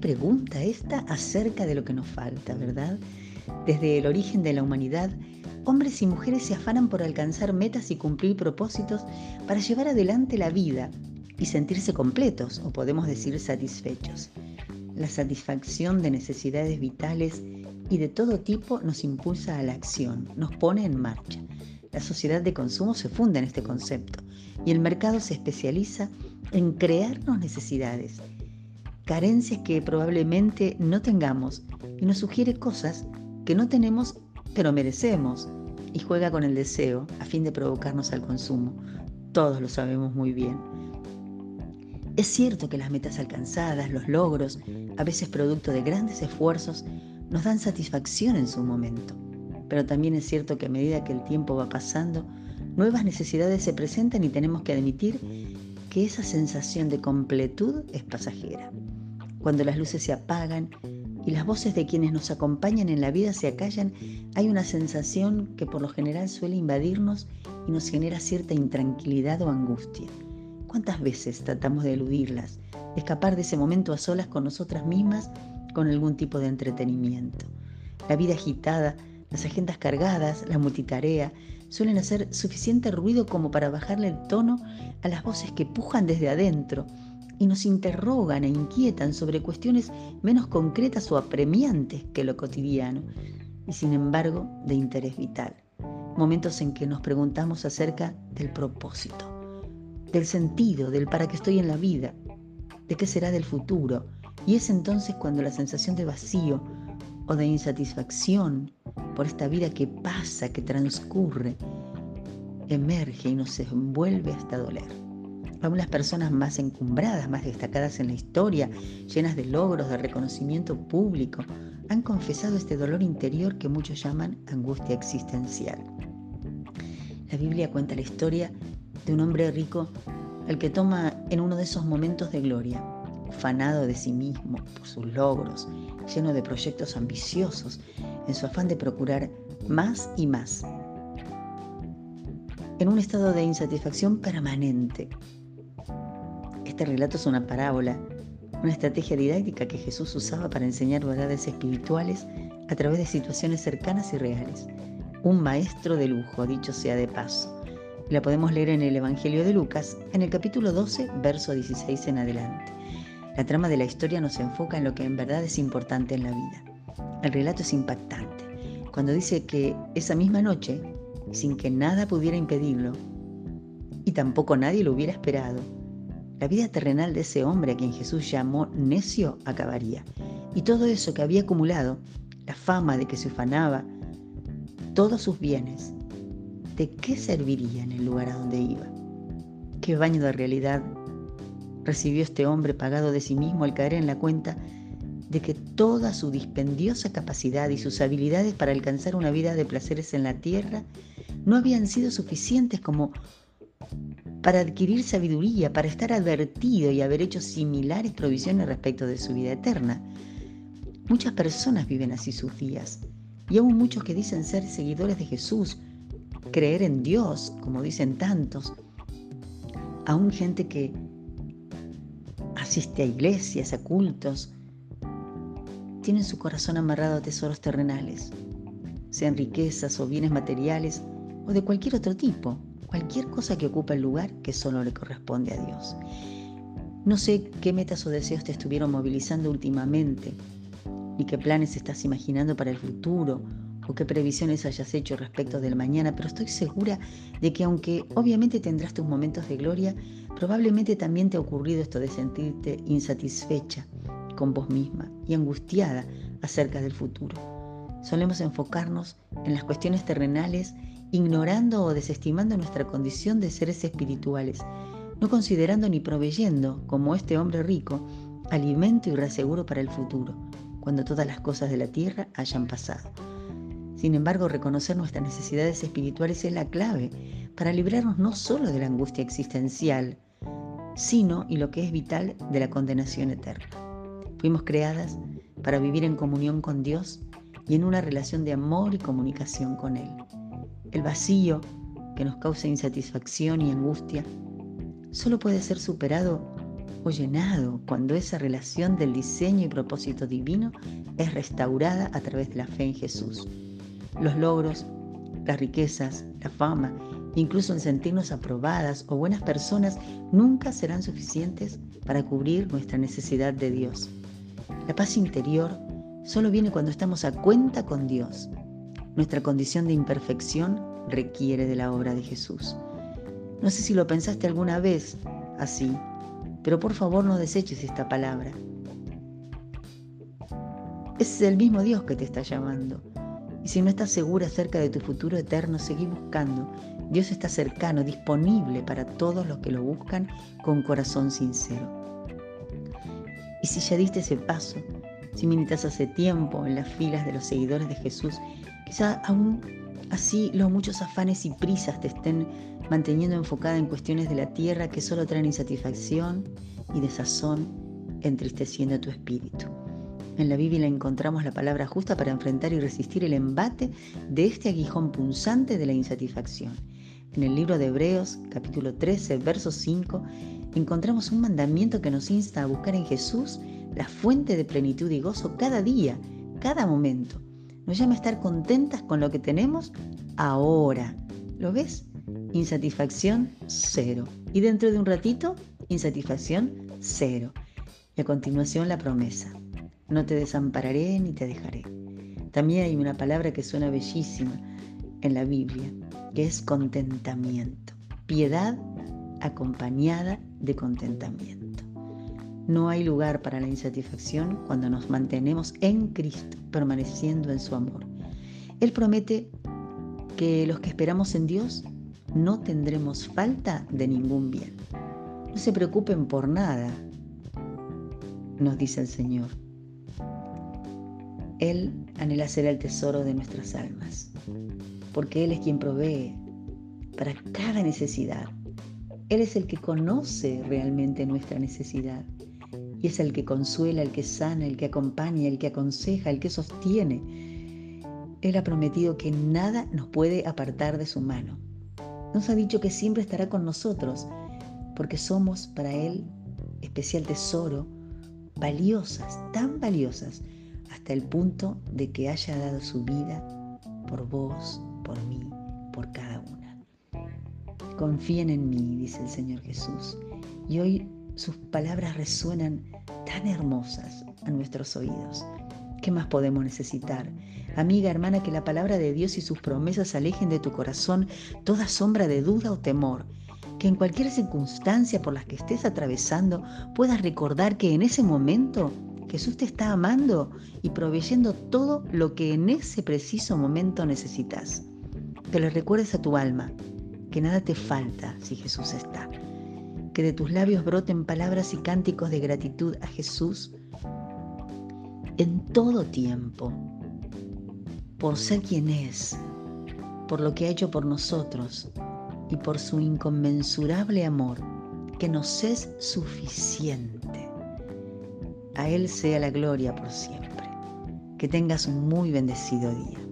pregunta esta acerca de lo que nos falta, ¿verdad? Desde el origen de la humanidad, hombres y mujeres se afanan por alcanzar metas y cumplir propósitos para llevar adelante la vida y sentirse completos, o podemos decir satisfechos. La satisfacción de necesidades vitales y de todo tipo nos impulsa a la acción, nos pone en marcha. La sociedad de consumo se funda en este concepto y el mercado se especializa en crearnos necesidades, carencias que probablemente no tengamos y nos sugiere cosas que no tenemos pero merecemos y juega con el deseo a fin de provocarnos al consumo. Todos lo sabemos muy bien. Es cierto que las metas alcanzadas, los logros, a veces producto de grandes esfuerzos, nos dan satisfacción en su momento. Pero también es cierto que a medida que el tiempo va pasando, nuevas necesidades se presentan y tenemos que admitir que esa sensación de completud es pasajera. Cuando las luces se apagan y las voces de quienes nos acompañan en la vida se acallan, hay una sensación que por lo general suele invadirnos y nos genera cierta intranquilidad o angustia. ¿Cuántas veces tratamos de eludirlas, de escapar de ese momento a solas con nosotras mismas con algún tipo de entretenimiento? La vida agitada, las agendas cargadas, la multitarea, suelen hacer suficiente ruido como para bajarle el tono a las voces que pujan desde adentro y nos interrogan e inquietan sobre cuestiones menos concretas o apremiantes que lo cotidiano, y sin embargo de interés vital. Momentos en que nos preguntamos acerca del propósito, del sentido, del para qué estoy en la vida, de qué será del futuro, y es entonces cuando la sensación de vacío o de insatisfacción por esta vida que pasa, que transcurre, emerge y nos envuelve hasta doler. Aún las personas más encumbradas, más destacadas en la historia, llenas de logros, de reconocimiento público, han confesado este dolor interior que muchos llaman angustia existencial. La Biblia cuenta la historia de un hombre rico al que toma en uno de esos momentos de gloria, ufanado de sí mismo por sus logros, lleno de proyectos ambiciosos, en su afán de procurar más y más, en un estado de insatisfacción permanente, este relato es una parábola, una estrategia didáctica que Jesús usaba para enseñar verdades espirituales a través de situaciones cercanas y reales. Un maestro de lujo, dicho sea de paso. La podemos leer en el Evangelio de Lucas, en el capítulo 12, verso 16 en adelante. La trama de la historia nos enfoca en lo que en verdad es importante en la vida. El relato es impactante, cuando dice que esa misma noche, sin que nada pudiera impedirlo, y tampoco nadie lo hubiera esperado, la vida terrenal de ese hombre a quien Jesús llamó necio acabaría. Y todo eso que había acumulado, la fama de que se ufanaba, todos sus bienes, ¿de qué serviría en el lugar a donde iba? ¿Qué baño de realidad recibió este hombre pagado de sí mismo al caer en la cuenta de que toda su dispendiosa capacidad y sus habilidades para alcanzar una vida de placeres en la tierra no habían sido suficientes como para adquirir sabiduría, para estar advertido y haber hecho similares provisiones respecto de su vida eterna. Muchas personas viven así sus días, y aún muchos que dicen ser seguidores de Jesús, creer en Dios, como dicen tantos, aún gente que asiste a iglesias, a cultos, tienen su corazón amarrado a tesoros terrenales, sean riquezas o bienes materiales o de cualquier otro tipo cualquier cosa que ocupe el lugar que solo le corresponde a Dios. No sé qué metas o deseos te estuvieron movilizando últimamente, ni qué planes estás imaginando para el futuro, o qué previsiones hayas hecho respecto del mañana, pero estoy segura de que aunque obviamente tendrás tus momentos de gloria, probablemente también te ha ocurrido esto de sentirte insatisfecha con vos misma y angustiada acerca del futuro. Solemos enfocarnos en las cuestiones terrenales ignorando o desestimando nuestra condición de seres espirituales, no considerando ni proveyendo, como este hombre rico, alimento y reaseguro para el futuro, cuando todas las cosas de la tierra hayan pasado. Sin embargo, reconocer nuestras necesidades espirituales es la clave para librarnos no solo de la angustia existencial, sino, y lo que es vital, de la condenación eterna. Fuimos creadas para vivir en comunión con Dios y en una relación de amor y comunicación con Él. El vacío que nos causa insatisfacción y angustia solo puede ser superado o llenado cuando esa relación del diseño y propósito divino es restaurada a través de la fe en Jesús. Los logros, las riquezas, la fama, incluso en sentirnos aprobadas o buenas personas, nunca serán suficientes para cubrir nuestra necesidad de Dios. La paz interior solo viene cuando estamos a cuenta con Dios. Nuestra condición de imperfección requiere de la obra de Jesús. No sé si lo pensaste alguna vez así, pero por favor no deseches esta palabra. Es el mismo Dios que te está llamando. Y si no estás segura acerca de tu futuro eterno, seguí buscando. Dios está cercano, disponible para todos los que lo buscan con corazón sincero. Y si ya diste ese paso, si militas hace tiempo en las filas de los seguidores de Jesús, quizá aún así los muchos afanes y prisas te estén manteniendo enfocada en cuestiones de la tierra que solo traen insatisfacción y desazón, entristeciendo tu espíritu. En la Biblia encontramos la palabra justa para enfrentar y resistir el embate de este aguijón punzante de la insatisfacción. En el libro de Hebreos, capítulo 13, verso 5, encontramos un mandamiento que nos insta a buscar en Jesús la fuente de plenitud y gozo cada día, cada momento. Nos llama a estar contentas con lo que tenemos ahora. ¿Lo ves? Insatisfacción cero. Y dentro de un ratito, insatisfacción cero. Y a continuación la promesa. No te desampararé ni te dejaré. También hay una palabra que suena bellísima en la Biblia, que es contentamiento. Piedad acompañada de contentamiento. No hay lugar para la insatisfacción cuando nos mantenemos en Cristo, permaneciendo en su amor. Él promete que los que esperamos en Dios no tendremos falta de ningún bien. No se preocupen por nada, nos dice el Señor. Él anhela ser el tesoro de nuestras almas, porque Él es quien provee para cada necesidad. Él es el que conoce realmente nuestra necesidad y es el que consuela, el que sana, el que acompaña, el que aconseja, el que sostiene. Él ha prometido que nada nos puede apartar de su mano. Nos ha dicho que siempre estará con nosotros, porque somos para Él especial tesoro, valiosas, tan valiosas, hasta el punto de que haya dado su vida por vos, por mí, por cada una. Confíen en mí, dice el Señor Jesús, y hoy sus palabras resuenan tan hermosas a nuestros oídos. ¿Qué más podemos necesitar? Amiga, hermana, que la palabra de Dios y sus promesas alejen de tu corazón toda sombra de duda o temor. Que en cualquier circunstancia por la que estés atravesando puedas recordar que en ese momento Jesús te está amando y proveyendo todo lo que en ese preciso momento necesitas. Que le recuerdes a tu alma que nada te falta si Jesús está. Que de tus labios broten palabras y cánticos de gratitud a Jesús en todo tiempo, por ser quien es, por lo que ha hecho por nosotros y por su inconmensurable amor, que nos es suficiente. A Él sea la gloria por siempre. Que tengas un muy bendecido día.